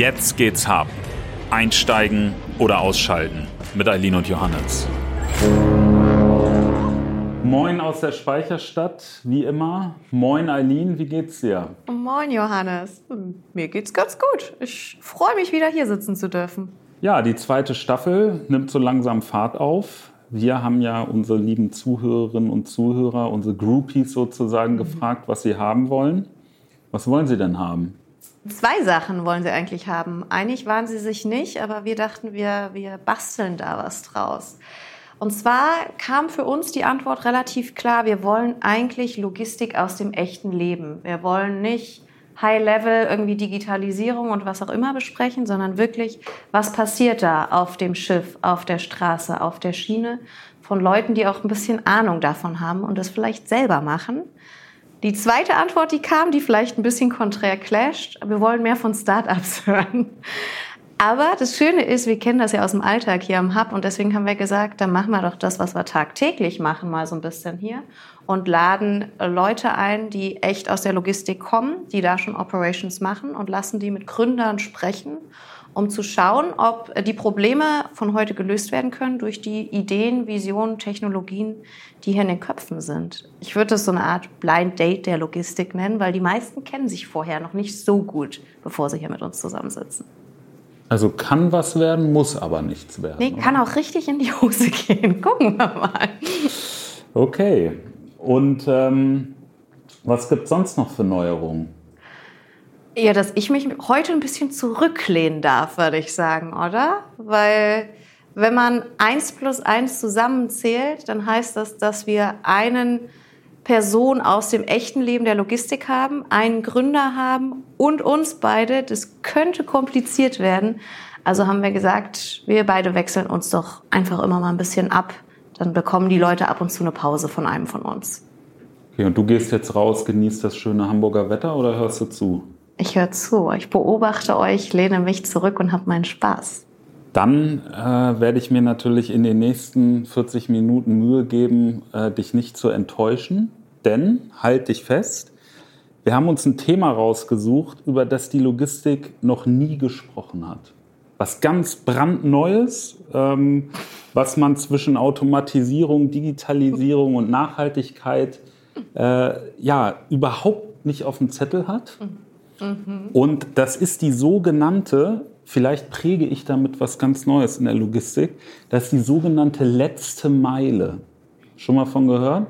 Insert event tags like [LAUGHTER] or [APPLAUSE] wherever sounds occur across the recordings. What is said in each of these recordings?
Jetzt geht's hart. Einsteigen oder ausschalten mit Eileen und Johannes. Moin aus der Speicherstadt, wie immer. Moin Eileen, wie geht's dir? Moin Johannes, mir geht's ganz gut. Ich freue mich wieder hier sitzen zu dürfen. Ja, die zweite Staffel nimmt so langsam Fahrt auf. Wir haben ja unsere lieben Zuhörerinnen und Zuhörer, unsere Groupies sozusagen, mhm. gefragt, was sie haben wollen. Was wollen sie denn haben? Zwei Sachen wollen sie eigentlich haben. Einig waren sie sich nicht, aber wir dachten, wir, wir basteln da was draus. Und zwar kam für uns die Antwort relativ klar, wir wollen eigentlich Logistik aus dem echten Leben. Wir wollen nicht High-Level irgendwie Digitalisierung und was auch immer besprechen, sondern wirklich, was passiert da auf dem Schiff, auf der Straße, auf der Schiene von Leuten, die auch ein bisschen Ahnung davon haben und das vielleicht selber machen. Die zweite Antwort, die kam, die vielleicht ein bisschen konträr clasht. Wir wollen mehr von Startups [LAUGHS] hören. Aber das Schöne ist, wir kennen das ja aus dem Alltag hier am Hub und deswegen haben wir gesagt, dann machen wir doch das, was wir tagtäglich machen, mal so ein bisschen hier und laden Leute ein, die echt aus der Logistik kommen, die da schon Operations machen und lassen die mit Gründern sprechen um zu schauen, ob die Probleme von heute gelöst werden können durch die Ideen, Visionen, Technologien, die hier in den Köpfen sind. Ich würde es so eine Art Blind Date der Logistik nennen, weil die meisten kennen sich vorher noch nicht so gut, bevor sie hier mit uns zusammensitzen. Also kann was werden, muss aber nichts werden. Nee, kann auch richtig in die Hose gehen. [LAUGHS] Gucken wir mal. Okay. Und ähm, was gibt es sonst noch für Neuerungen? Ja, dass ich mich heute ein bisschen zurücklehnen darf, würde ich sagen, oder? Weil wenn man eins plus eins zusammenzählt, dann heißt das, dass wir einen Person aus dem echten Leben der Logistik haben, einen Gründer haben und uns beide. Das könnte kompliziert werden. Also haben wir gesagt, wir beide wechseln uns doch einfach immer mal ein bisschen ab. Dann bekommen die Leute ab und zu eine Pause von einem von uns. Okay, und du gehst jetzt raus, genießt das schöne Hamburger Wetter oder hörst du zu? Ich höre zu, ich beobachte euch, lehne mich zurück und habe meinen Spaß. Dann äh, werde ich mir natürlich in den nächsten 40 Minuten Mühe geben, äh, dich nicht zu enttäuschen. Denn, halt dich fest, wir haben uns ein Thema rausgesucht, über das die Logistik noch nie gesprochen hat. Was ganz brandneues, ähm, was man zwischen Automatisierung, Digitalisierung und Nachhaltigkeit äh, ja überhaupt nicht auf dem Zettel hat. Mhm Mhm. Und das ist die sogenannte, vielleicht präge ich damit was ganz Neues in der Logistik, das ist die sogenannte letzte Meile. Schon mal von gehört?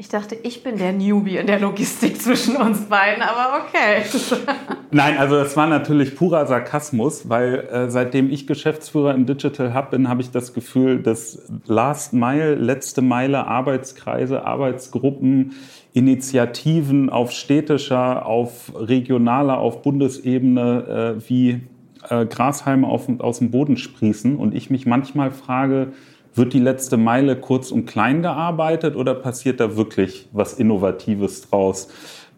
Ich dachte, ich bin der Newbie in der Logistik zwischen uns beiden, aber okay. [LAUGHS] Nein, also das war natürlich purer Sarkasmus, weil äh, seitdem ich Geschäftsführer im Digital Hub bin, habe ich das Gefühl, dass Last Mile, letzte Meile, Arbeitskreise, Arbeitsgruppen, Initiativen auf städtischer, auf regionaler, auf Bundesebene äh, wie äh, Grashalme auf, aus dem Boden sprießen und ich mich manchmal frage, wird die letzte Meile kurz und klein gearbeitet oder passiert da wirklich was Innovatives draus,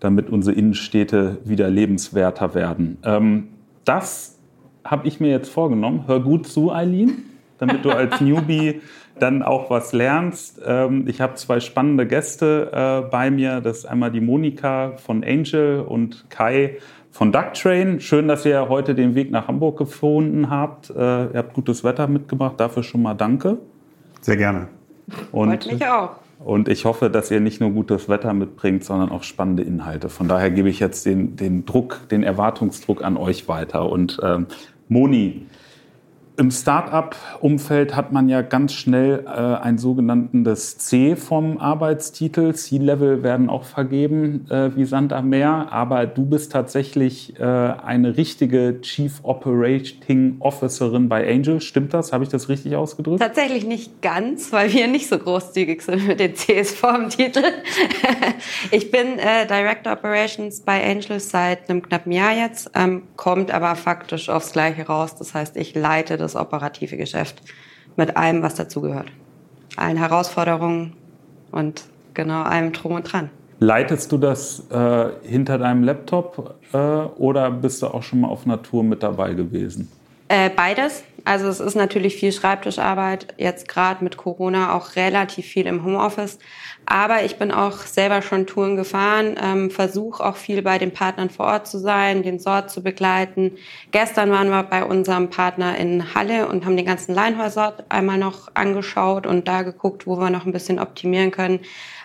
damit unsere Innenstädte wieder lebenswerter werden? Ähm, das habe ich mir jetzt vorgenommen. Hör gut zu, Eileen, damit du als [LAUGHS] Newbie dann auch was lernst. Ähm, ich habe zwei spannende Gäste äh, bei mir. Das ist einmal die Monika von Angel und Kai von Ducktrain. Schön, dass ihr heute den Weg nach Hamburg gefunden habt. Äh, ihr habt gutes Wetter mitgebracht. Dafür schon mal danke. Sehr gerne. Und, mich auch. Und ich hoffe, dass ihr nicht nur gutes Wetter mitbringt, sondern auch spannende Inhalte. Von daher gebe ich jetzt den, den Druck, den Erwartungsdruck an euch weiter. Und ähm, Moni, im Start-up-Umfeld hat man ja ganz schnell äh, ein sogenanntes C vom Arbeitstitel. C-Level werden auch vergeben äh, wie Sand am Meer. Aber du bist tatsächlich äh, eine richtige Chief Operating Officerin bei Angel. Stimmt das? Habe ich das richtig ausgedrückt? Tatsächlich nicht ganz, weil wir nicht so großzügig sind mit den Cs vorm Titel. [LAUGHS] ich bin äh, Director Operations bei Angel seit einem knappen Jahr jetzt, ähm, kommt aber faktisch aufs Gleiche raus. Das heißt, ich leite das das operative Geschäft mit allem, was dazugehört. Allen Herausforderungen und genau allem drum und dran. Leitest du das äh, hinter deinem Laptop äh, oder bist du auch schon mal auf Natur mit dabei gewesen? Äh, beides. Also es ist natürlich viel Schreibtischarbeit, jetzt gerade mit Corona auch relativ viel im Homeoffice. Aber ich bin auch selber schon Touren gefahren, ähm, versuche auch viel bei den Partnern vor Ort zu sein, den Sort zu begleiten. Gestern waren wir bei unserem Partner in Halle und haben den ganzen Leinhäuser einmal noch angeschaut und da geguckt, wo wir noch ein bisschen optimieren können.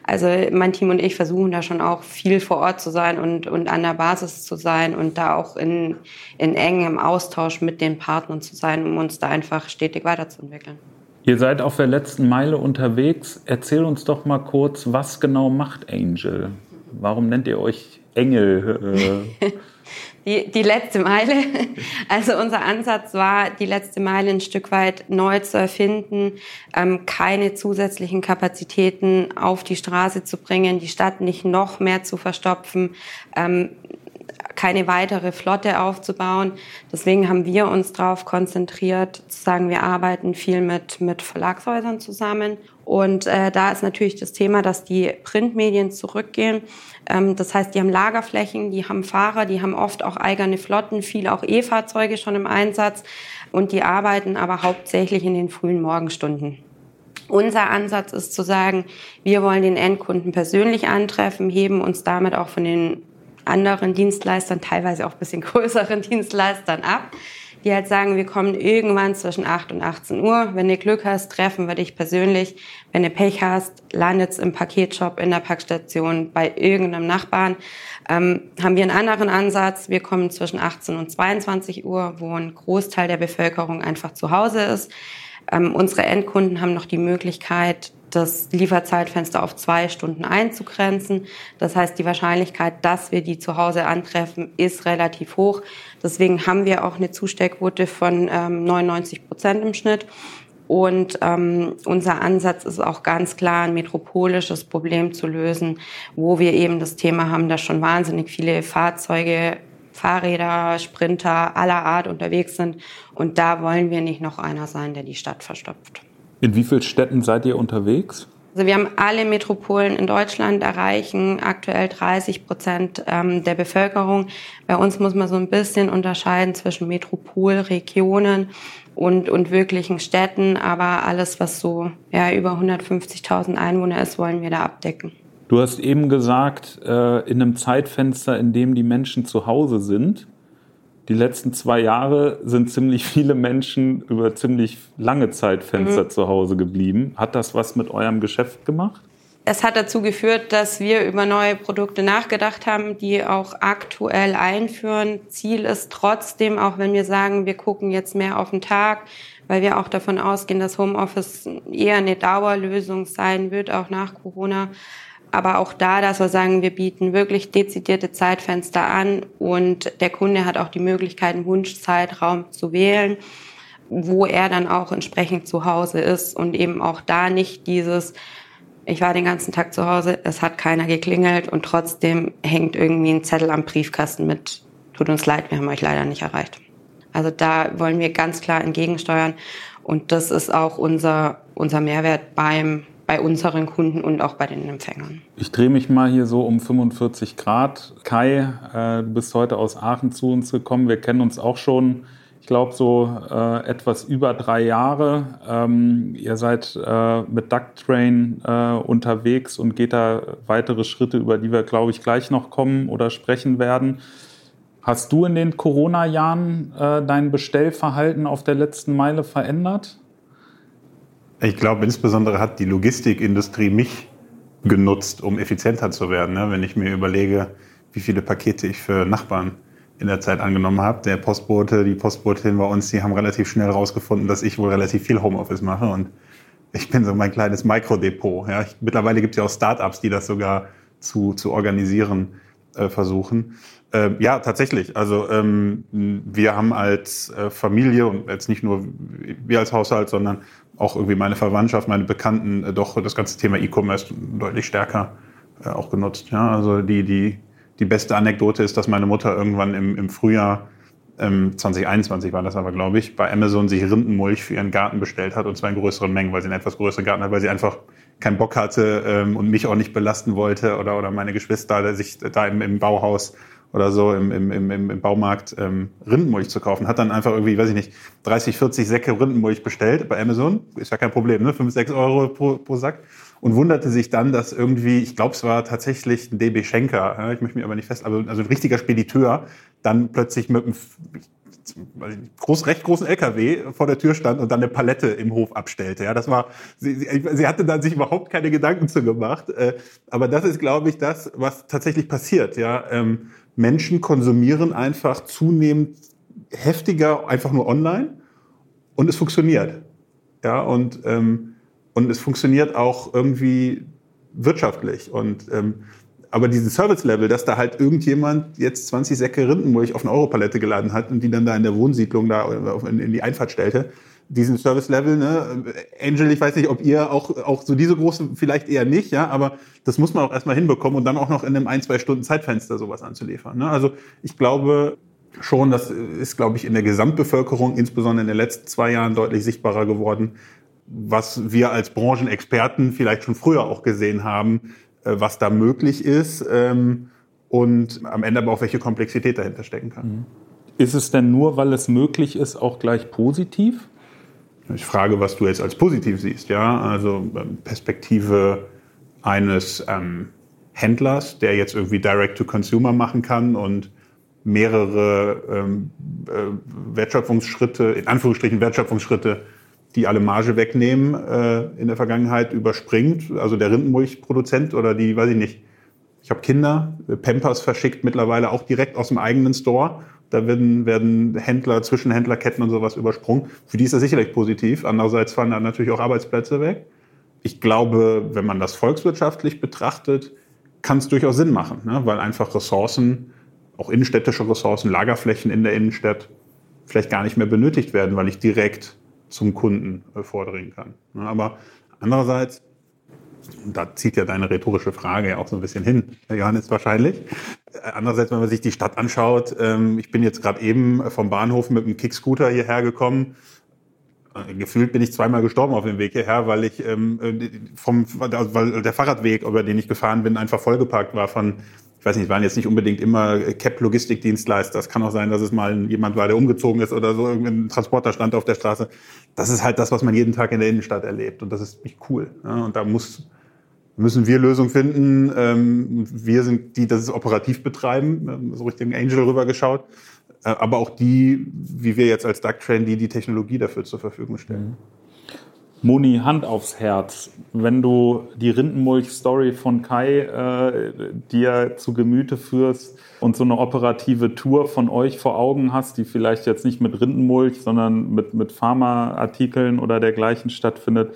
Also mein Team und ich versuchen da schon auch viel vor Ort zu sein und, und an der Basis zu sein und da auch in, in engem Austausch mit den Partnern zu sein, um uns da einfach stetig weiterzuentwickeln. Ihr seid auf der letzten Meile unterwegs. Erzähl uns doch mal kurz, was genau macht Angel? Warum nennt ihr euch Engel? [LAUGHS] die, die letzte Meile. [LAUGHS] Also unser Ansatz war, die letzte Meile ein Stück weit neu zu erfinden, ähm, keine zusätzlichen Kapazitäten auf die Straße zu bringen, die Stadt nicht noch mehr zu verstopfen, ähm, keine weitere Flotte aufzubauen. Deswegen haben wir uns darauf konzentriert, zu sagen, wir arbeiten viel mit, mit Verlagshäusern zusammen. Und äh, da ist natürlich das Thema, dass die Printmedien zurückgehen. Ähm, das heißt, die haben Lagerflächen, die haben Fahrer, die haben oft auch eigene Flotten, viele auch E-Fahrzeuge schon im Einsatz. Und die arbeiten aber hauptsächlich in den frühen Morgenstunden. Unser Ansatz ist zu sagen, wir wollen den Endkunden persönlich antreffen, heben uns damit auch von den anderen Dienstleistern, teilweise auch ein bisschen [LAUGHS] größeren Dienstleistern ab, die halt sagen, wir kommen irgendwann zwischen 8 und 18 Uhr. Wenn du Glück hast, treffen wir dich persönlich. Wenn du Pech hast, landet's im Paketshop, in der Packstation, bei irgendeinem Nachbarn. Ähm, haben wir einen anderen Ansatz. Wir kommen zwischen 18 und 22 Uhr, wo ein Großteil der Bevölkerung einfach zu Hause ist. Ähm, unsere Endkunden haben noch die Möglichkeit, das Lieferzeitfenster auf zwei Stunden einzugrenzen. Das heißt, die Wahrscheinlichkeit, dass wir die zu Hause antreffen, ist relativ hoch. Deswegen haben wir auch eine Zustellquote von ähm, 99 Prozent im Schnitt. Und ähm, unser Ansatz ist auch ganz klar, ein metropolisches Problem zu lösen, wo wir eben das Thema haben, dass schon wahnsinnig viele Fahrzeuge, Fahrräder, Sprinter aller Art unterwegs sind. Und da wollen wir nicht noch einer sein, der die Stadt verstopft. In wie vielen Städten seid ihr unterwegs? Also wir haben alle Metropolen in Deutschland erreichen aktuell 30 Prozent ähm, der Bevölkerung. Bei uns muss man so ein bisschen unterscheiden zwischen Metropolregionen und, und wirklichen Städten. Aber alles, was so ja, über 150.000 Einwohner ist, wollen wir da abdecken. Du hast eben gesagt, äh, in einem Zeitfenster, in dem die Menschen zu Hause sind die letzten zwei Jahre sind ziemlich viele Menschen über ziemlich lange Zeitfenster mhm. zu Hause geblieben. Hat das was mit eurem Geschäft gemacht? Es hat dazu geführt, dass wir über neue Produkte nachgedacht haben, die auch aktuell einführen. Ziel ist trotzdem, auch wenn wir sagen, wir gucken jetzt mehr auf den Tag, weil wir auch davon ausgehen, dass Homeoffice eher eine Dauerlösung sein wird, auch nach Corona, aber auch da, dass wir sagen, wir bieten wirklich dezidierte Zeitfenster an und der Kunde hat auch die Möglichkeit, einen Wunschzeitraum zu wählen, wo er dann auch entsprechend zu Hause ist und eben auch da nicht dieses, ich war den ganzen Tag zu Hause, es hat keiner geklingelt und trotzdem hängt irgendwie ein Zettel am Briefkasten mit, tut uns leid, wir haben euch leider nicht erreicht. Also da wollen wir ganz klar entgegensteuern und das ist auch unser, unser Mehrwert beim bei unseren Kunden und auch bei den Empfängern. Ich drehe mich mal hier so um 45 Grad. Kai, äh, du bist heute aus Aachen zu uns gekommen. Wir kennen uns auch schon, ich glaube, so äh, etwas über drei Jahre. Ähm, ihr seid äh, mit Ducktrain äh, unterwegs und geht da weitere Schritte, über die wir, glaube ich, gleich noch kommen oder sprechen werden. Hast du in den Corona-Jahren äh, dein Bestellverhalten auf der letzten Meile verändert? Ich glaube, insbesondere hat die Logistikindustrie mich genutzt, um effizienter zu werden. Ne? Wenn ich mir überlege, wie viele Pakete ich für Nachbarn in der Zeit angenommen habe. Der Postbote, die Postbotin bei uns, die haben relativ schnell rausgefunden, dass ich wohl relativ viel Homeoffice mache und ich bin so mein kleines Mikrodepot. Ja? Ich, mittlerweile gibt es ja auch Startups, die das sogar zu, zu organisieren äh, versuchen. Äh, ja, tatsächlich. Also ähm, wir haben als äh, Familie und jetzt nicht nur wir als Haushalt, sondern auch irgendwie meine Verwandtschaft, meine Bekannten äh, doch das ganze Thema E-Commerce deutlich stärker äh, auch genutzt. Ja, also die, die, die beste Anekdote ist, dass meine Mutter irgendwann im, im Frühjahr ähm, 2021 war das aber, glaube ich, bei Amazon sich Rindenmulch für ihren Garten bestellt hat und zwar in größeren Mengen, weil sie einen etwas größeren Garten hat, weil sie einfach keinen Bock hatte ähm, und mich auch nicht belasten wollte oder, oder meine Geschwister sich da im, im Bauhaus oder so im, im, im, im Baumarkt ähm, Rindenmulch zu kaufen. Hat dann einfach irgendwie, weiß ich nicht, 30, 40 Säcke Rindenmulch bestellt bei Amazon. Ist ja kein Problem, ne? 5, 6 Euro pro, pro Sack. Und wunderte sich dann, dass irgendwie, ich glaube, es war tatsächlich ein DB Schenker, ja, ich möchte mich aber nicht fest, also ein richtiger Spediteur, dann plötzlich mit einem groß, recht großen LKW vor der Tür stand und dann eine Palette im Hof abstellte. Ja, das war, sie, sie, hatte dann sich überhaupt keine Gedanken zu gemacht. Äh, aber das ist, glaube ich, das, was tatsächlich passiert. Ja, ähm, Menschen konsumieren einfach zunehmend heftiger einfach nur online und es funktioniert. Ja, und, ähm, und es funktioniert auch irgendwie wirtschaftlich und ähm, aber diesen Service-Level, dass da halt irgendjemand jetzt 20 Säcke Rindenmulch auf eine Europalette geladen hat und die dann da in der Wohnsiedlung da in die Einfahrt stellte, diesen Service-Level, ne? Angel, ich weiß nicht, ob ihr auch, auch so diese große, vielleicht eher nicht, ja, aber das muss man auch erstmal hinbekommen und dann auch noch in einem ein, zwei Stunden Zeitfenster sowas anzuliefern. Ne? Also ich glaube schon, das ist, glaube ich, in der Gesamtbevölkerung, insbesondere in den letzten zwei Jahren, deutlich sichtbarer geworden, was wir als Branchenexperten vielleicht schon früher auch gesehen haben, äh, was da möglich ist ähm, und am Ende aber auch welche Komplexität dahinter stecken kann. Mhm. Ist es denn nur, weil es möglich ist, auch gleich positiv? Ich frage, was du jetzt als positiv siehst. Ja, also ähm, Perspektive eines ähm, Händlers, der jetzt irgendwie Direct-to-Consumer machen kann und mehrere ähm, äh, Wertschöpfungsschritte, in Anführungsstrichen Wertschöpfungsschritte die alle Marge wegnehmen, äh, in der Vergangenheit überspringt. Also der Rindenmulchproduzent oder die, weiß ich nicht, ich habe Kinder, Pampers verschickt mittlerweile auch direkt aus dem eigenen Store. Da werden, werden Händler, Zwischenhändlerketten und sowas übersprungen. Für die ist das sicherlich positiv. Andererseits fallen da natürlich auch Arbeitsplätze weg. Ich glaube, wenn man das volkswirtschaftlich betrachtet, kann es durchaus Sinn machen, ne? weil einfach Ressourcen, auch innenstädtische Ressourcen, Lagerflächen in der Innenstadt vielleicht gar nicht mehr benötigt werden, weil ich direkt zum Kunden äh, vordringen kann. Aber andererseits, da zieht ja deine rhetorische Frage ja auch so ein bisschen hin, Johannes wahrscheinlich. Äh, andererseits, wenn man sich die Stadt anschaut, ähm, ich bin jetzt gerade eben vom Bahnhof mit einem Kickscooter hierher gekommen. Äh, gefühlt bin ich zweimal gestorben auf dem Weg hierher, weil ich ähm, vom, also weil der Fahrradweg, über den ich gefahren bin, einfach vollgeparkt war von ich weiß nicht, waren jetzt nicht unbedingt immer CAP-Logistikdienstleister. Es kann auch sein, dass es mal jemand war, der umgezogen ist oder so, irgendein Transporter stand auf der Straße. Das ist halt das, was man jeden Tag in der Innenstadt erlebt. Und das ist nicht cool. Ja, und da muss, müssen wir Lösungen finden. Ähm, wir sind die, das es operativ betreiben, so Richtung Angel rübergeschaut. Äh, aber auch die, wie wir jetzt als Duck Train, die die Technologie dafür zur Verfügung stellen. Mhm. Moni, Hand aufs Herz. Wenn du die Rindenmulch-Story von Kai äh, dir zu Gemüte führst und so eine operative Tour von euch vor Augen hast, die vielleicht jetzt nicht mit Rindenmulch, sondern mit, mit Pharmaartikeln oder dergleichen stattfindet,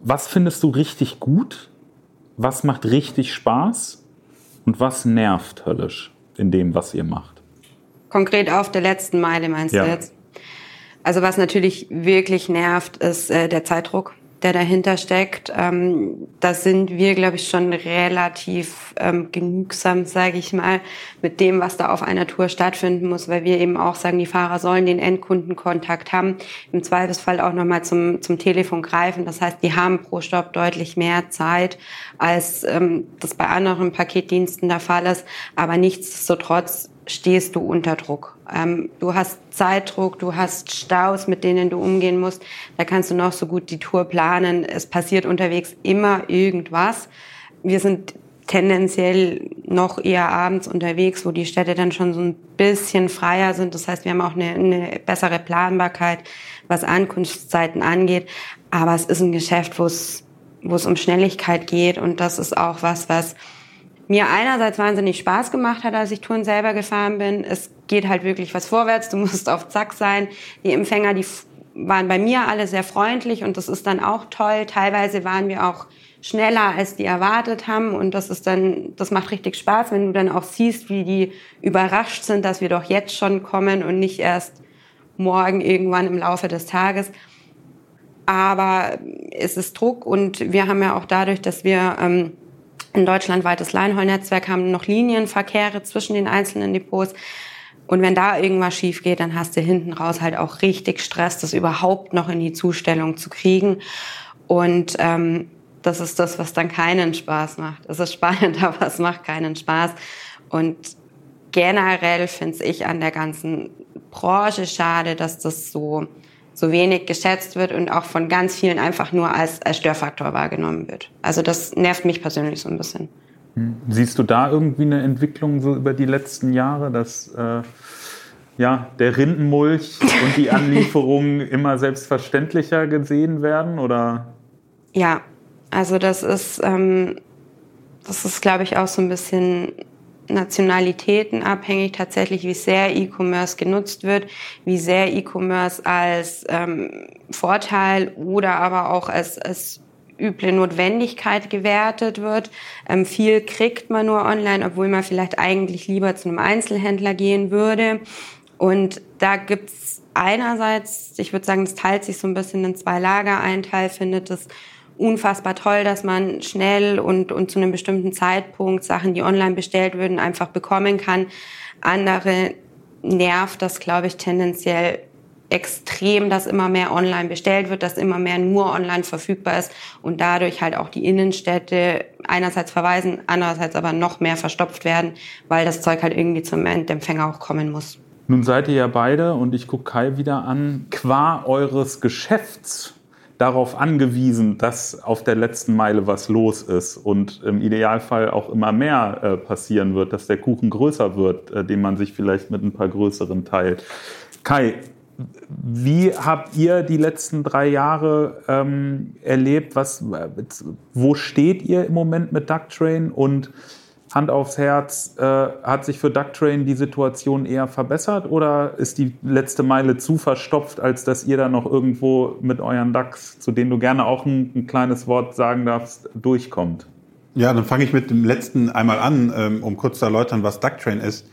was findest du richtig gut? Was macht richtig Spaß? Und was nervt höllisch in dem, was ihr macht? Konkret auf der letzten Meile meinst ja. du jetzt? Also was natürlich wirklich nervt, ist äh, der Zeitdruck, der dahinter steckt. Ähm, da sind wir, glaube ich, schon relativ ähm, genügsam, sage ich mal, mit dem, was da auf einer Tour stattfinden muss, weil wir eben auch sagen, die Fahrer sollen den Endkundenkontakt haben, im Zweifelsfall auch nochmal zum, zum Telefon greifen. Das heißt, die haben pro Stopp deutlich mehr Zeit, als ähm, das bei anderen Paketdiensten der Fall ist. Aber nichtsdestotrotz stehst du unter Druck. Ähm, du hast Zeitdruck, du hast Staus, mit denen du umgehen musst. Da kannst du noch so gut die Tour planen. Es passiert unterwegs immer irgendwas. Wir sind tendenziell noch eher abends unterwegs, wo die Städte dann schon so ein bisschen freier sind. Das heißt, wir haben auch eine, eine bessere Planbarkeit, was Ankunftszeiten angeht. Aber es ist ein Geschäft, wo es, wo es um Schnelligkeit geht. Und das ist auch was, was mir einerseits wahnsinnig Spaß gemacht hat, als ich Touren selber gefahren bin. Es geht halt wirklich was vorwärts, du [LAUGHS] musst auf Zack sein. Die Empfänger, die waren bei mir alle sehr freundlich und das ist dann auch toll. Teilweise waren wir auch schneller, als die erwartet haben und das ist dann, das macht richtig Spaß, wenn du dann auch siehst, wie die überrascht sind, dass wir doch jetzt schon kommen und nicht erst morgen irgendwann im Laufe des Tages. Aber es ist Druck und wir haben ja auch dadurch, dass wir ähm, ein deutschlandweites Leinhall-Netzwerk haben noch Linienverkehre zwischen den einzelnen Depots. Und wenn da irgendwas schief geht, dann hast du hinten raus halt auch richtig Stress, das überhaupt noch in die Zustellung zu kriegen. Und ähm, das ist das, was dann keinen Spaß macht. Es ist spannend, [LAUGHS] aber es macht keinen Spaß. Und generell finde ich an der ganzen Branche schade, dass das so, so wenig geschätzt wird und auch von ganz vielen einfach nur als, als Störfaktor wahrgenommen wird. Also das nervt mich persönlich so ein bisschen. Hm. Siehst du da irgendwie eine Entwicklung so über die letzten Jahre, dass äh, ja, der Rindenmulch und die Anlieferungen [LAUGHS] immer selbstverständlicher gesehen werden? Oder? Ja, also das ist, ähm, das ist, glaube ich, auch so ein bisschen nationalitätenabhängig tatsächlich, wie sehr E-Commerce genutzt wird, wie sehr E-Commerce als ähm, Vorteil oder aber auch als, als üble Notwendigkeit gewertet wird. Ähm, viel kriegt man nur online, obwohl man vielleicht eigentlich lieber zu einem Einzelhändler gehen würde. Und da gibt's einerseits, ich würde sagen, das teilt sich so ein bisschen in zwei Lager. Ein Teil findet es unfassbar toll, dass man schnell und, und zu einem bestimmten Zeitpunkt Sachen, die online bestellt würden, einfach bekommen kann. Andere nervt das, glaube ich, tendenziell extrem, dass immer mehr online bestellt wird, dass immer mehr nur online verfügbar ist und dadurch halt auch die Innenstädte einerseits verweisen, andererseits aber noch mehr verstopft werden, weil das Zeug halt irgendwie zum Endempfänger auch kommen muss. Nun seid ihr ja beide, und ich gucke Kai wieder an, qua eures Geschäfts darauf angewiesen, dass auf der letzten Meile was los ist und im Idealfall auch immer mehr äh, passieren wird, dass der Kuchen größer wird, äh, den man sich vielleicht mit ein paar größeren teilt. Kai, wie habt ihr die letzten drei Jahre ähm, erlebt? Was, wo steht ihr im Moment mit Ducktrain und Hand aufs Herz, äh, hat sich für Ducktrain die Situation eher verbessert oder ist die letzte Meile zu verstopft, als dass ihr da noch irgendwo mit euren Ducks, zu denen du gerne auch ein, ein kleines Wort sagen darfst, durchkommt? Ja, dann fange ich mit dem letzten einmal an, ähm, um kurz zu erläutern, was Ducktrain ist.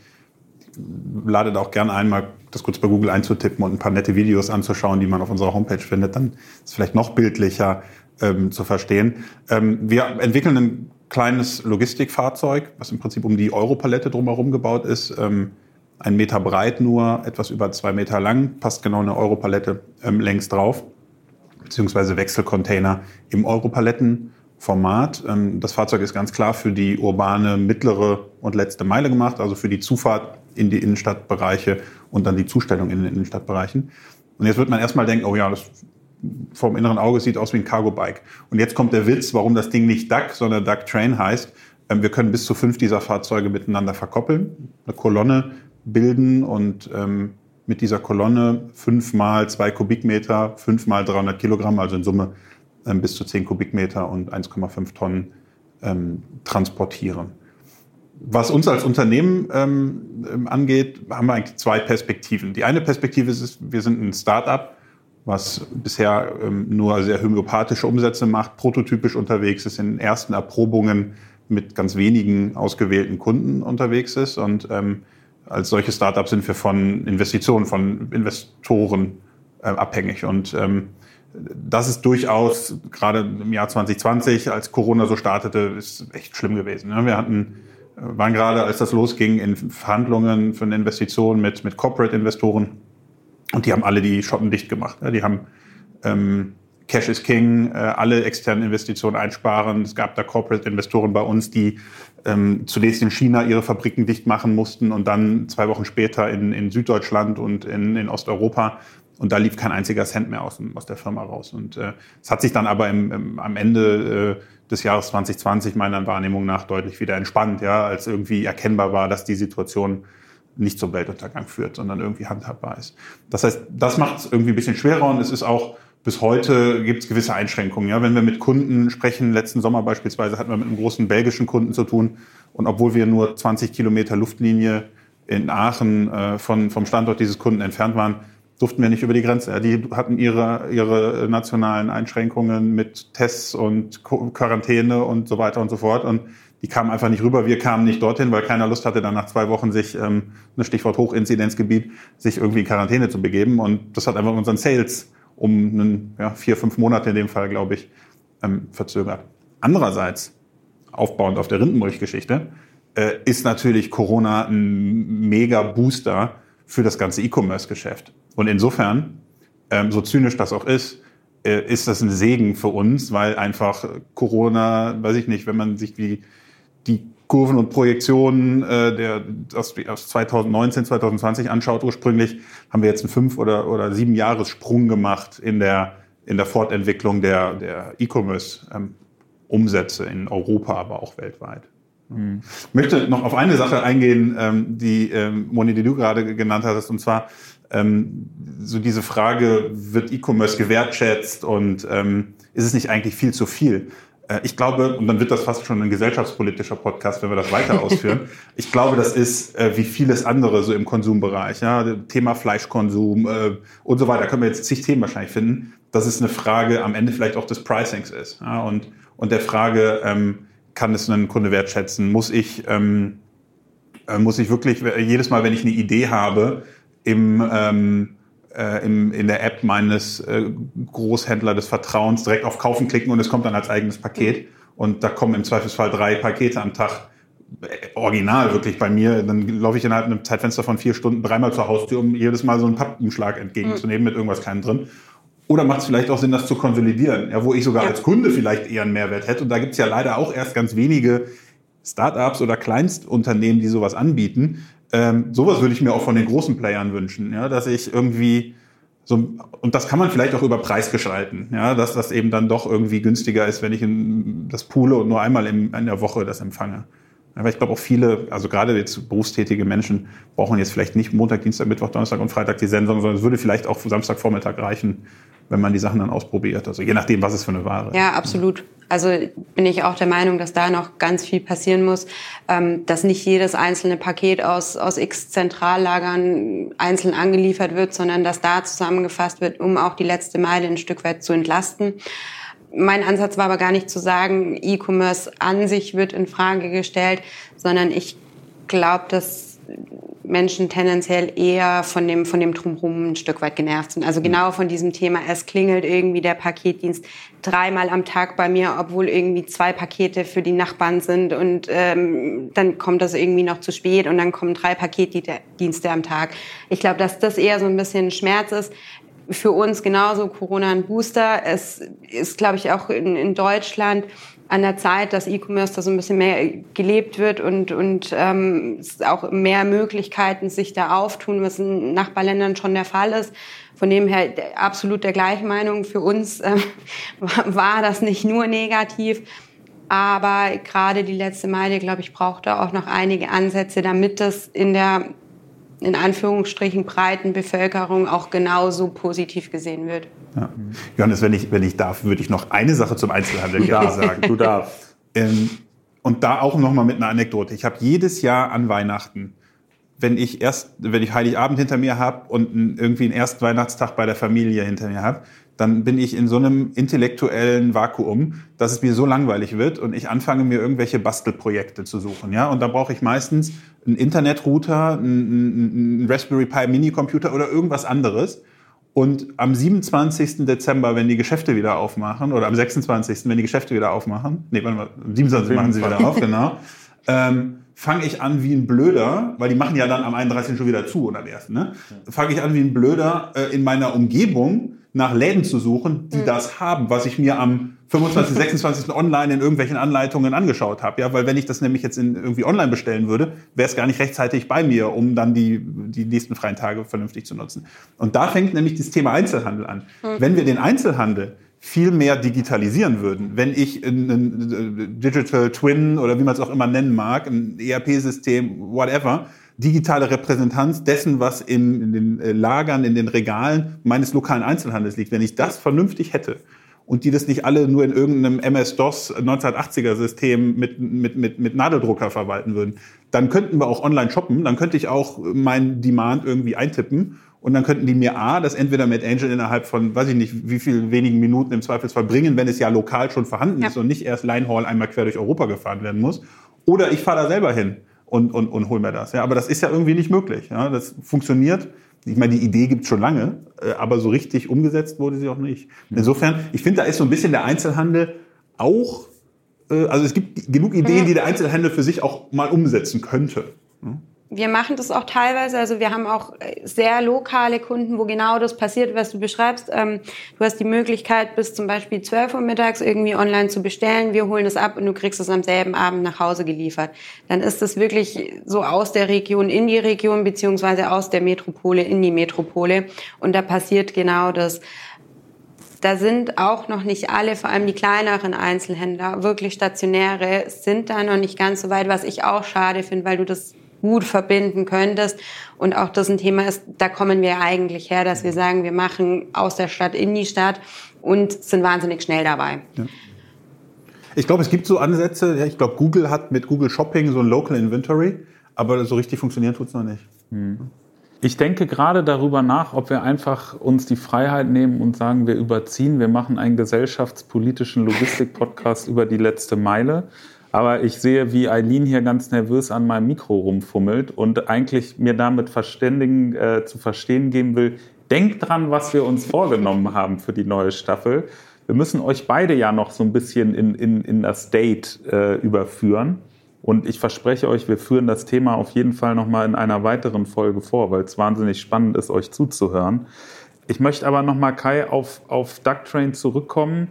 Ladet auch gerne einmal das kurz bei Google einzutippen und ein paar nette Videos anzuschauen, die man auf unserer Homepage findet. Dann ist es vielleicht noch bildlicher ähm, zu verstehen. Ähm, wir entwickeln ein kleines Logistikfahrzeug, was im Prinzip um die Europalette drumherum gebaut ist. Ähm, ein Meter breit nur, etwas über zwei Meter lang, passt genau eine Europalette ähm, längs drauf, beziehungsweise Wechselcontainer im Europalettenformat. Ähm, das Fahrzeug ist ganz klar für die urbane mittlere und letzte Meile gemacht, also für die Zufahrt in die Innenstadtbereiche und dann die Zustellung in den Innenstadtbereichen. Und jetzt wird man erstmal denken, oh ja, das vom inneren Auge sieht aus wie ein Cargo-Bike. Und jetzt kommt der Witz, warum das Ding nicht Duck, sondern Duck Train heißt. Ähm, wir können bis zu fünf dieser Fahrzeuge miteinander verkoppeln, eine Kolonne bilden und ähm, mit dieser Kolonne fünf mal zwei Kubikmeter, fünf mal 300 Kilogramm, also in Summe ähm, bis zu zehn Kubikmeter und 1,5 Tonnen ähm, transportieren. Was uns als Unternehmen ähm, angeht, haben wir eigentlich zwei Perspektiven. Die eine Perspektive ist, wir sind ein Start-up, was bisher ähm, nur sehr homöopathische Umsätze macht, prototypisch unterwegs ist, in ersten Erprobungen mit ganz wenigen ausgewählten Kunden unterwegs ist. Und ähm, als solche Startups sind wir von Investitionen, von Investoren äh, abhängig. Und ähm, das ist durchaus, gerade im Jahr 2020, als Corona so startete, ist echt schlimm gewesen. Ne? Wir hatten, äh, waren gerade, als das losging, in Verhandlungen von Investitionen mit, mit Corporate-Investoren und die haben alle die Schotten dicht gemacht. Die haben ähm, Cash is King, äh, alle externen Investitionen einsparen. Es gab da Corporate-Investoren bei uns, die ähm, zunächst in China ihre Fabriken dicht machen mussten und dann zwei Wochen später in, in Süddeutschland und in, in Osteuropa. Und da lief kein einziger Cent mehr aus, aus der Firma raus. Und äh, es hat sich dann aber im, im, am Ende äh, des Jahres 2020 meiner Wahrnehmung nach deutlich wieder entspannt, ja, als irgendwie erkennbar war, dass die Situation nicht zum Weltuntergang führt, sondern irgendwie handhabbar ist. Das heißt, das macht es irgendwie ein bisschen schwerer und es ist auch bis heute gibt es gewisse Einschränkungen. Ja, wenn wir mit Kunden sprechen, letzten Sommer beispielsweise hatten wir mit einem großen belgischen Kunden zu tun und obwohl wir nur 20 Kilometer Luftlinie in Aachen äh, von, vom Standort dieses Kunden entfernt waren, durften wir nicht über die Grenze. Ja, die hatten ihre, ihre nationalen Einschränkungen mit Tests und Quarantäne und so weiter und so fort und die kamen einfach nicht rüber. Wir kamen nicht dorthin, weil keiner Lust hatte, dann nach zwei Wochen sich, ähm, das Stichwort Hochinzidenzgebiet, sich irgendwie in Quarantäne zu begeben. Und das hat einfach unseren Sales um einen, ja, vier, fünf Monate in dem Fall, glaube ich, ähm, verzögert. Andererseits, aufbauend auf der Rindenmilchgeschichte, äh, ist natürlich Corona ein mega Booster für das ganze E-Commerce-Geschäft. Und insofern, ähm, so zynisch das auch ist, äh, ist das ein Segen für uns, weil einfach Corona, weiß ich nicht, wenn man sich die die Kurven und Projektionen äh, der aus, aus 2019, 2020 anschaut ursprünglich, haben wir jetzt einen fünf oder oder sieben Jahressprung gemacht in der in der Fortentwicklung der der E-Commerce ähm, Umsätze in Europa, aber auch weltweit. Mhm. Ich möchte noch auf eine Sache eingehen, ähm, die ähm, Moni, die du gerade genannt hattest, und zwar ähm, so diese Frage, wird E-Commerce gewertschätzt und ähm, ist es nicht eigentlich viel zu viel? Äh, ich glaube, und dann wird das fast schon ein gesellschaftspolitischer Podcast, wenn wir das weiter ausführen. [LAUGHS] ich glaube, das ist äh, wie vieles andere so im Konsumbereich. Ja? Thema Fleischkonsum äh, und so weiter. Da können wir jetzt zig Themen wahrscheinlich finden. Dass es eine Frage am Ende vielleicht auch des Pricings ist. Ja? Und, und der Frage, ähm, kann es ein Kunde wertschätzen? Muss ich, ähm, äh, muss ich wirklich jedes Mal, wenn ich eine Idee habe, im, ähm, äh, im, in der App meines äh, Großhändler des Vertrauens direkt auf Kaufen klicken und es kommt dann als eigenes Paket. Und da kommen im Zweifelsfall drei Pakete am Tag äh, original wirklich bei mir, dann laufe ich innerhalb einem Zeitfenster von vier Stunden dreimal zur Haustür, um jedes Mal so einen Pappumschlag entgegenzunehmen mit irgendwas keinem drin. Oder macht es vielleicht auch Sinn, das zu konsolidieren, ja, wo ich sogar ja. als Kunde vielleicht eher einen Mehrwert hätte. Und da gibt es ja leider auch erst ganz wenige Startups oder Kleinstunternehmen, die sowas anbieten. Ähm, sowas würde ich mir auch von den großen Playern wünschen, ja, dass ich irgendwie so, und das kann man vielleicht auch über Preis gestalten, ja, dass das eben dann doch irgendwie günstiger ist, wenn ich in, das poole und nur einmal im, in der Woche das empfange. Aber ich glaube auch viele, also gerade jetzt berufstätige Menschen, brauchen jetzt vielleicht nicht Montag, Dienstag, Mittwoch, Donnerstag und Freitag die Sendung, sondern es würde vielleicht auch Samstagvormittag reichen, wenn man die Sachen dann ausprobiert. Also je nachdem, was es für eine Ware ist. Ja, absolut. Also bin ich auch der Meinung, dass da noch ganz viel passieren muss, ähm, dass nicht jedes einzelne Paket aus, aus x Zentrallagern einzeln angeliefert wird, sondern dass da zusammengefasst wird, um auch die letzte Meile ein Stück weit zu entlasten. Mein Ansatz war aber gar nicht zu sagen, E-Commerce an sich wird in Frage gestellt, sondern ich glaube, dass Menschen tendenziell eher von dem, von dem Drumherum ein Stück weit genervt sind. Also genau von diesem Thema, es klingelt irgendwie der Paketdienst dreimal am Tag bei mir, obwohl irgendwie zwei Pakete für die Nachbarn sind und ähm, dann kommt das irgendwie noch zu spät und dann kommen drei Paketdienste am Tag. Ich glaube, dass das eher so ein bisschen Schmerz ist. Für uns genauso Corona ein Booster. Es ist, glaube ich, auch in, in Deutschland an der Zeit, dass E-Commerce da so ein bisschen mehr gelebt wird und, und ähm, auch mehr Möglichkeiten sich da auftun, was in Nachbarländern schon der Fall ist. Von dem her absolut der gleichen Meinung. Für uns äh, [LAUGHS] war das nicht nur negativ. Aber gerade die letzte Meile, glaube ich, braucht da auch noch einige Ansätze, damit das in der in Anführungsstrichen breiten Bevölkerung auch genauso positiv gesehen wird. Ja. Johannes, wenn ich, wenn ich darf, würde ich noch eine Sache zum Einzelhandel [LAUGHS] ja, sagen. Du darfst. Ähm, und da auch noch mal mit einer Anekdote. Ich habe jedes Jahr an Weihnachten, wenn ich erst, wenn ich Heiligabend hinter mir habe und irgendwie einen ersten Weihnachtstag bei der Familie hinter mir habe, dann bin ich in so einem intellektuellen Vakuum, dass es mir so langweilig wird und ich anfange mir irgendwelche Bastelprojekte zu suchen. Ja, und da brauche ich meistens einen Internetrouter, einen, einen Raspberry Pi Minicomputer oder irgendwas anderes. Und am 27. Dezember, wenn die Geschäfte wieder aufmachen, oder am 26., wenn die Geschäfte wieder aufmachen, nee, warte mal, am 27. machen sie wieder auf, genau, ähm, fange ich an wie ein Blöder, weil die machen ja dann am 31. schon wieder zu oder am 1. Ne? Fange ich an wie ein Blöder äh, in meiner Umgebung nach Läden zu suchen, die mhm. das haben, was ich mir am 25, 26. [LAUGHS] online in irgendwelchen Anleitungen angeschaut habe. Ja, weil wenn ich das nämlich jetzt in, irgendwie online bestellen würde, wäre es gar nicht rechtzeitig bei mir, um dann die, die nächsten freien Tage vernünftig zu nutzen. Und da fängt nämlich das Thema Einzelhandel an. Mhm. Wenn wir den Einzelhandel viel mehr digitalisieren würden, wenn ich ein Digital Twin oder wie man es auch immer nennen mag, ein ERP-System, whatever, digitale Repräsentanz dessen, was in, in den äh, Lagern, in den Regalen meines lokalen Einzelhandels liegt. Wenn ich das vernünftig hätte und die das nicht alle nur in irgendeinem MS-DOS 1980er System mit, mit, mit, mit Nadeldrucker verwalten würden, dann könnten wir auch online shoppen, dann könnte ich auch mein Demand irgendwie eintippen und dann könnten die mir A, das entweder mit Angel innerhalb von, weiß ich nicht, wie viel wenigen Minuten im Zweifelsfall bringen, wenn es ja lokal schon vorhanden ja. ist und nicht erst Linehaul einmal quer durch Europa gefahren werden muss. Oder ich fahre da selber hin und, und, und hol mir das. Ja, aber das ist ja irgendwie nicht möglich. Ja, das funktioniert. Ich meine, die Idee gibt's schon lange, äh, aber so richtig umgesetzt wurde sie auch nicht. Insofern, ich finde, da ist so ein bisschen der Einzelhandel auch, äh, also es gibt genug Ideen, die der Einzelhandel für sich auch mal umsetzen könnte. Wir machen das auch teilweise. Also wir haben auch äh, sehr lokale Kunden, wo genau das passiert, was du beschreibst. Ähm, du hast die Möglichkeit, bis zum Beispiel 12 Uhr mittags irgendwie online zu bestellen. Wir holen es ab und du kriegst es am selben Abend nach Hause geliefert. Dann ist das wirklich so aus der Region in die Region, beziehungsweise aus der Metropole in die Metropole. Und da passiert genau das. Da sind auch noch nicht alle, vor allem die kleineren Einzelhändler, wirklich stationäre, sind da noch nicht ganz so weit, was ich auch schade finde, weil du das gut verbinden könntest. Und auch das ein Thema ist, da kommen wir eigentlich her, dass wir sagen, wir machen aus der Stadt in die Stadt und sind wahnsinnig schnell dabei. Ja. Ich glaube, es gibt so Ansätze. Ja, ich glaube, Google hat mit Google Shopping so ein Local Inventory, aber so richtig funktionieren tut es noch nicht. Hm. Ich denke gerade darüber nach, ob wir einfach uns die Freiheit nehmen und sagen, wir überziehen, wir machen einen gesellschaftspolitischen Logistik-Podcast [LAUGHS] über die letzte Meile. Aber ich sehe, wie Eileen hier ganz nervös an meinem Mikro rumfummelt und eigentlich mir damit verständigen, äh, zu verstehen geben will, denkt dran, was wir uns vorgenommen haben für die neue Staffel. Wir müssen euch beide ja noch so ein bisschen in, in, in das Date äh, überführen. Und ich verspreche euch, wir führen das Thema auf jeden Fall nochmal in einer weiteren Folge vor, weil es wahnsinnig spannend ist, euch zuzuhören. Ich möchte aber nochmal, Kai, auf, auf Ducktrain zurückkommen.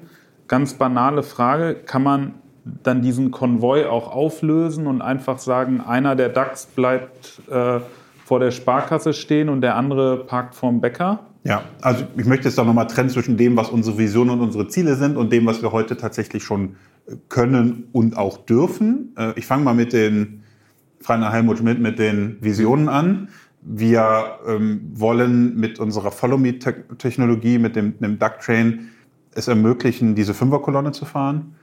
Ganz banale Frage. Kann man dann diesen Konvoi auch auflösen und einfach sagen, einer der DAX bleibt äh, vor der Sparkasse stehen und der andere parkt vorm Bäcker? Ja, also ich möchte jetzt da nochmal trennen zwischen dem, was unsere Vision und unsere Ziele sind und dem, was wir heute tatsächlich schon können und auch dürfen. Äh, ich fange mal mit den, Freiner Helmut Schmidt, mit den Visionen an. Wir ähm, wollen mit unserer Follow-Me-Technologie, mit dem, dem Duck-Train es ermöglichen, diese Fünferkolonne zu fahren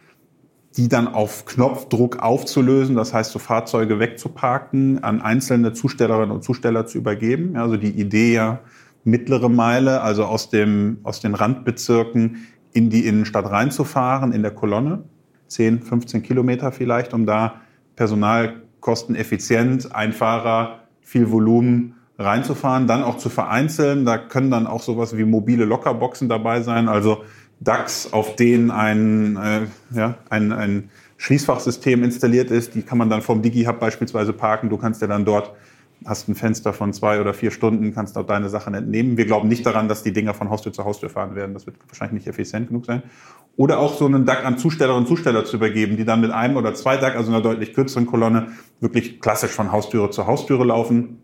die dann auf Knopfdruck aufzulösen, das heißt, so Fahrzeuge wegzuparken, an einzelne Zustellerinnen und Zusteller zu übergeben. Also die Idee ja, mittlere Meile, also aus, dem, aus den Randbezirken in die Innenstadt reinzufahren, in der Kolonne, 10, 15 Kilometer vielleicht, um da personalkosteneffizient, Einfahrer, viel Volumen reinzufahren, dann auch zu vereinzeln. Da können dann auch sowas wie mobile Lockerboxen dabei sein, also DAX, auf denen ein, äh, ja, ein, ein Schließfachsystem installiert ist. Die kann man dann vom DigiHub beispielsweise parken. Du kannst ja dann dort, hast ein Fenster von zwei oder vier Stunden, kannst dort deine Sachen entnehmen. Wir glauben nicht daran, dass die Dinger von Haustür zu Haustür fahren werden. Das wird wahrscheinlich nicht effizient genug sein. Oder auch so einen DAC an Zustellerinnen und Zusteller zu übergeben, die dann mit einem oder zwei DAC, also einer deutlich kürzeren Kolonne, wirklich klassisch von Haustüre zu Haustüre laufen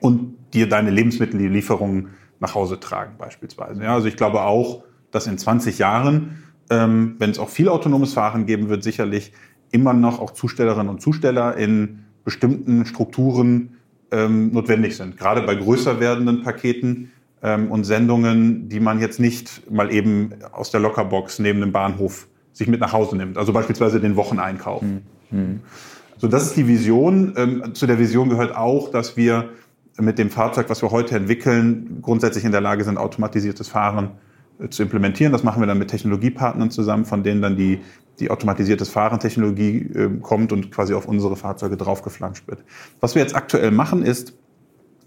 und dir deine Lebensmittellieferungen nach Hause tragen beispielsweise. Ja, also ich glaube auch, dass in 20 Jahren, ähm, wenn es auch viel autonomes Fahren geben wird, sicherlich immer noch auch Zustellerinnen und Zusteller in bestimmten Strukturen ähm, notwendig sind. Gerade bei größer werdenden Paketen ähm, und Sendungen, die man jetzt nicht mal eben aus der Lockerbox neben dem Bahnhof sich mit nach Hause nimmt. Also beispielsweise den Wocheneinkauf. Mhm. So, das ist die Vision. Ähm, zu der Vision gehört auch, dass wir mit dem Fahrzeug, was wir heute entwickeln, grundsätzlich in der Lage sind, automatisiertes Fahren zu implementieren. Das machen wir dann mit Technologiepartnern zusammen, von denen dann die, die automatisiertes Fahrentechnologie äh, kommt und quasi auf unsere Fahrzeuge draufgeflanscht wird. Was wir jetzt aktuell machen ist,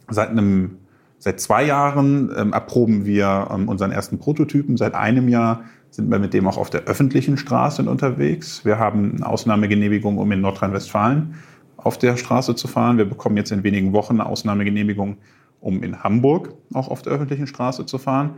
seit einem Seit zwei Jahren ähm, erproben wir ähm, unseren ersten Prototypen. Seit einem Jahr sind wir mit dem auch auf der öffentlichen Straße unterwegs. Wir haben eine Ausnahmegenehmigung, um in Nordrhein-Westfalen auf der Straße zu fahren. Wir bekommen jetzt in wenigen Wochen eine Ausnahmegenehmigung, um in Hamburg auch auf der öffentlichen Straße zu fahren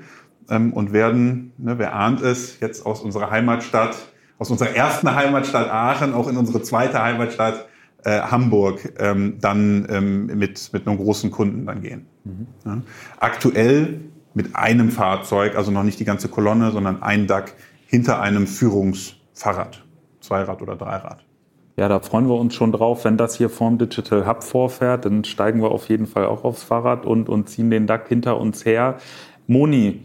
ähm, und werden, ne, wer ahnt es, jetzt aus unserer Heimatstadt, aus unserer ersten Heimatstadt Aachen auch in unsere zweite Heimatstadt äh, Hamburg ähm, dann ähm, mit, mit einem großen Kunden dann gehen. Mhm. Ja. Aktuell mit einem Fahrzeug, also noch nicht die ganze Kolonne, sondern ein DAC hinter einem Führungsfahrrad, Zweirad oder Dreirad. Ja, da freuen wir uns schon drauf. Wenn das hier vorm Digital Hub vorfährt, dann steigen wir auf jeden Fall auch aufs Fahrrad und, und ziehen den DAC hinter uns her. Moni,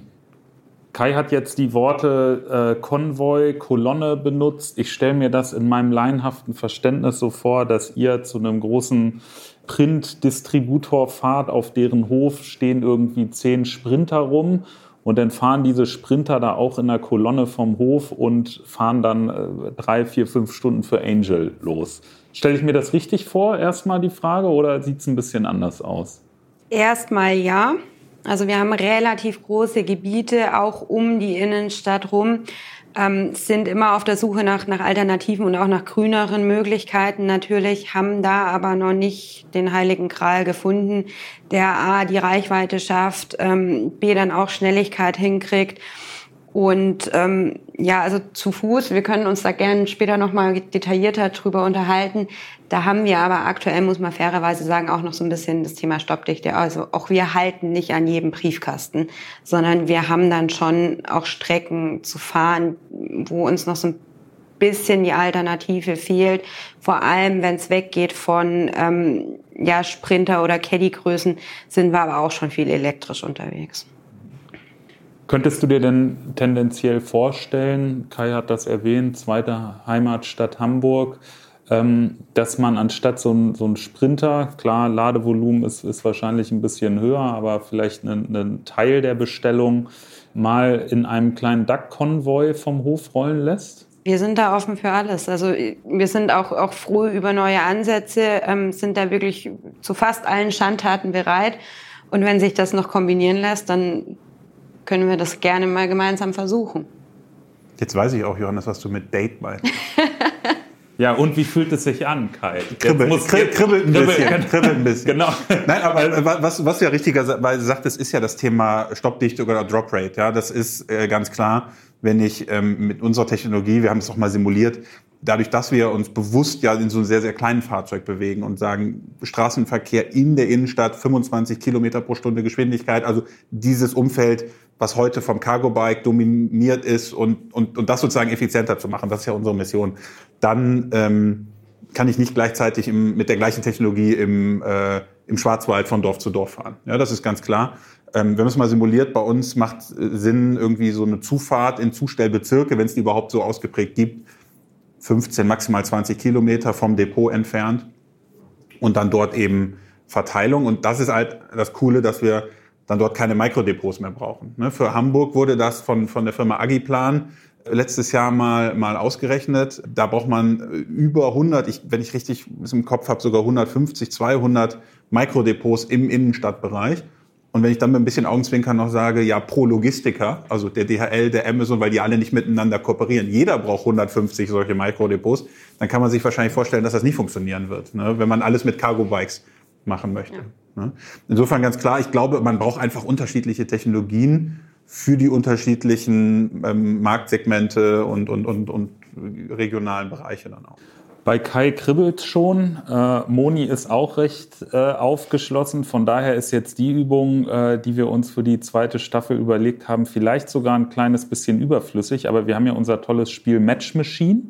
Kai hat jetzt die Worte äh, Konvoi, Kolonne benutzt. Ich stelle mir das in meinem laienhaften Verständnis so vor, dass ihr zu einem großen Print-Distributor fahrt, auf deren Hof stehen irgendwie zehn Sprinter rum und dann fahren diese Sprinter da auch in der Kolonne vom Hof und fahren dann äh, drei, vier, fünf Stunden für Angel los. Stelle ich mir das richtig vor, erstmal die Frage, oder sieht es ein bisschen anders aus? Erstmal ja. Also wir haben relativ große Gebiete auch um die Innenstadt rum. ähm, sind immer auf der Suche nach, nach Alternativen und auch nach grüneren Möglichkeiten natürlich, haben da aber noch nicht den heiligen Gral gefunden, der A, die Reichweite schafft, ähm, B, dann auch Schnelligkeit hinkriegt. Und ähm, ja, also zu Fuß, wir können uns da gerne später nochmal detaillierter drüber unterhalten. Da haben wir aber aktuell, muss man fairerweise sagen, auch noch so ein bisschen das Thema Stoppdichte. Also auch wir halten nicht an jedem Briefkasten, sondern wir haben dann schon auch Strecken zu fahren, wo uns noch so ein bisschen die Alternative fehlt. Vor allem, wenn es weggeht von ähm, ja, Sprinter- oder Caddy-Größen, sind wir aber auch schon viel elektrisch unterwegs. Könntest du dir denn tendenziell vorstellen, Kai hat das erwähnt, zweite Heimatstadt Hamburg, dass man anstatt so ein, so ein Sprinter, klar, Ladevolumen ist, ist wahrscheinlich ein bisschen höher, aber vielleicht einen, einen Teil der Bestellung mal in einem kleinen Duck-Konvoi vom Hof rollen lässt? Wir sind da offen für alles. Also wir sind auch, auch froh über neue Ansätze, ähm, sind da wirklich zu fast allen Schandtaten bereit. Und wenn sich das noch kombinieren lässt, dann können wir das gerne mal gemeinsam versuchen. Jetzt weiß ich auch, Johannes, was du mit Date meinst. [LAUGHS] Ja, und wie fühlt es sich an, Kai? Kribbelt, muss, kribbelt, kribbelt ein bisschen. Kribbelt ein bisschen. genau. Nein, aber was, was du ja richtigerweise sagtest, ist ja das Thema Stoppdichte oder Drop Rate. Ja, das ist äh, ganz klar, wenn ich ähm, mit unserer Technologie, wir haben es auch mal simuliert, dadurch, dass wir uns bewusst ja in so einem sehr, sehr kleinen Fahrzeug bewegen und sagen, Straßenverkehr in der Innenstadt 25 Kilometer pro Stunde Geschwindigkeit, also dieses Umfeld was heute vom Cargo Bike dominiert ist und, und, und das sozusagen effizienter zu machen. Das ist ja unsere Mission. Dann ähm, kann ich nicht gleichzeitig im, mit der gleichen Technologie im, äh, im Schwarzwald von Dorf zu Dorf fahren. Ja, das ist ganz klar. Ähm, wenn man es mal simuliert, bei uns macht Sinn irgendwie so eine Zufahrt in Zustellbezirke, wenn es die überhaupt so ausgeprägt gibt, 15, maximal 20 Kilometer vom Depot entfernt und dann dort eben Verteilung. Und das ist halt das Coole, dass wir dann dort keine Mikrodepots mehr brauchen. Ne, für Hamburg wurde das von, von der Firma Agiplan letztes Jahr mal, mal ausgerechnet. Da braucht man über 100, ich, wenn ich richtig im Kopf habe, sogar 150, 200 Mikrodepots im Innenstadtbereich. Und wenn ich dann mit ein bisschen Augenzwinkern noch sage, ja, pro Logistiker, also der DHL, der Amazon, weil die alle nicht miteinander kooperieren, jeder braucht 150 solche Mikrodepots, dann kann man sich wahrscheinlich vorstellen, dass das nicht funktionieren wird, ne, wenn man alles mit Cargo-Bikes machen möchte. Ja. Ne? Insofern ganz klar, ich glaube, man braucht einfach unterschiedliche Technologien für die unterschiedlichen ähm, Marktsegmente und, und, und, und regionalen Bereiche dann auch. Bei Kai kribbelt schon. Äh, Moni ist auch recht äh, aufgeschlossen. Von daher ist jetzt die Übung, äh, die wir uns für die zweite Staffel überlegt haben, vielleicht sogar ein kleines bisschen überflüssig. Aber wir haben ja unser tolles Spiel Match Machine.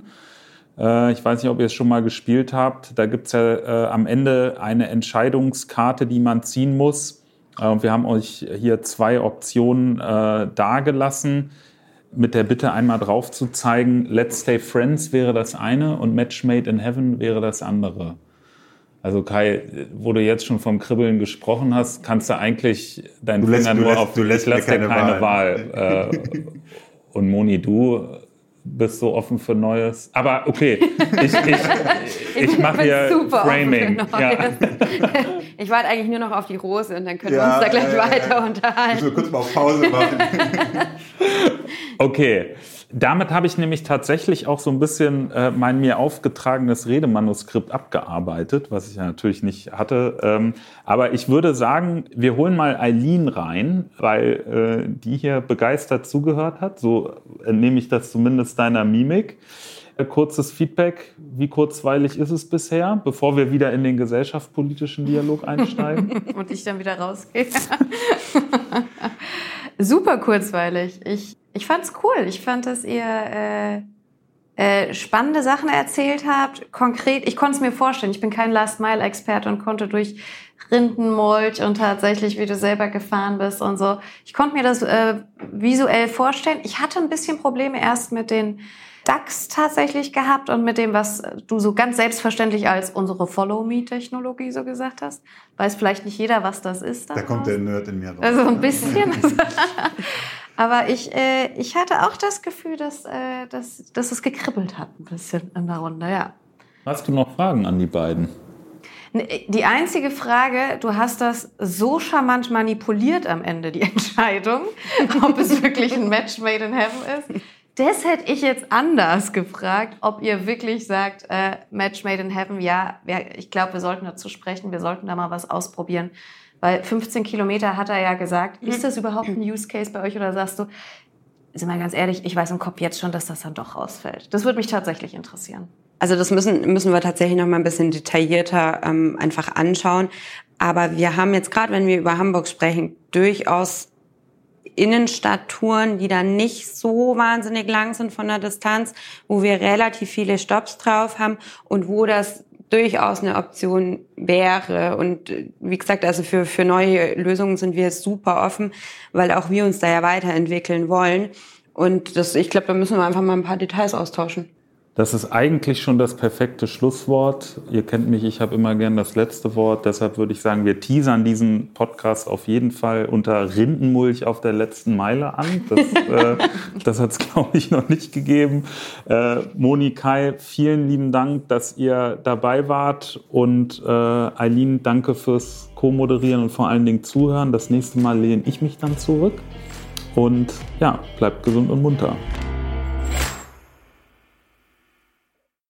Äh, ich weiß nicht, ob ihr es schon mal gespielt habt. Da gibt es ja äh, am Ende eine Entscheidungskarte, die man ziehen muss. Äh, wir haben euch hier zwei Optionen äh, dargelassen, mit der Bitte einmal drauf zu zeigen, Let's Stay Friends wäre das eine und Match Made in Heaven wäre das andere. Also Kai, wo du jetzt schon vom Kribbeln gesprochen hast, kannst du eigentlich deinen du Finger lässt, nur lässt, auf, du lässt, lässt keine, keine Wahl. Wahl. Äh, und Moni, du bist so offen für Neues. Aber okay, ich, ich, [LAUGHS] ich mache hier Framing. Ja. [LAUGHS] Ich warte eigentlich nur noch auf die Rose und dann können ja, wir uns da gleich ja, weiter unterhalten. Ich will kurz mal auf Pause machen. [LAUGHS] okay. Damit habe ich nämlich tatsächlich auch so ein bisschen äh, mein mir aufgetragenes Redemanuskript abgearbeitet, was ich ja natürlich nicht hatte. Ähm, aber ich würde sagen, wir holen mal Eileen rein, weil äh, die hier begeistert zugehört hat. So entnehme ich das zumindest deiner Mimik. Äh, kurzes Feedback. Wie kurzweilig ist es bisher, bevor wir wieder in den gesellschaftspolitischen Dialog einsteigen? [LAUGHS] Und ich dann wieder rausgehe. [LAUGHS] Super kurzweilig. Ich ich fand's cool. Ich fand, dass ihr äh, äh, spannende Sachen erzählt habt. Konkret, ich konnte es mir vorstellen. Ich bin kein Last-Mile-Experte und konnte durch Rindenmulch und tatsächlich, wie du selber gefahren bist und so. Ich konnte mir das äh, visuell vorstellen. Ich hatte ein bisschen Probleme erst mit den DAX tatsächlich gehabt und mit dem, was du so ganz selbstverständlich als unsere Follow-Me-Technologie so gesagt hast. Weiß vielleicht nicht jeder, was das ist. Da kommt der Nerd in mir raus. Also ein bisschen. [LAUGHS] [LAUGHS] Aber ich, äh, ich hatte auch das Gefühl, dass, äh, dass, dass es gekribbelt hat ein bisschen in der Runde, ja. Hast du noch Fragen an die beiden? Die einzige Frage, du hast das so charmant manipuliert am Ende, die [LAUGHS] Entscheidung, ob es wirklich ein Match made in heaven ist. Das hätte ich jetzt anders gefragt, ob ihr wirklich sagt, äh, Match Made in Heaven, ja, ja ich glaube, wir sollten dazu sprechen, wir sollten da mal was ausprobieren. Weil 15 Kilometer hat er ja gesagt. Ist das überhaupt ein Use Case bei euch oder sagst du, sind wir ganz ehrlich, ich weiß im Kopf jetzt schon, dass das dann doch rausfällt. Das würde mich tatsächlich interessieren. Also das müssen, müssen wir tatsächlich noch mal ein bisschen detaillierter ähm, einfach anschauen. Aber wir haben jetzt gerade, wenn wir über Hamburg sprechen, durchaus Innenstadttouren, die dann nicht so wahnsinnig lang sind von der Distanz, wo wir relativ viele Stops drauf haben und wo das durchaus eine Option wäre. Und äh, wie gesagt, also für, für neue Lösungen sind wir super offen, weil auch wir uns da ja weiterentwickeln wollen. Und das, ich glaube, da müssen wir einfach mal ein paar Details austauschen. Das ist eigentlich schon das perfekte Schlusswort. Ihr kennt mich, ich habe immer gern das letzte Wort. Deshalb würde ich sagen, wir teasern diesen Podcast auf jeden Fall unter Rindenmulch auf der letzten Meile an. Das, äh, [LAUGHS] das hat es, glaube ich, noch nicht gegeben. Äh, Moni Kai, vielen lieben Dank, dass ihr dabei wart. Und äh, Eileen, danke fürs Co-Moderieren und vor allen Dingen Zuhören. Das nächste Mal lehne ich mich dann zurück. Und ja, bleibt gesund und munter.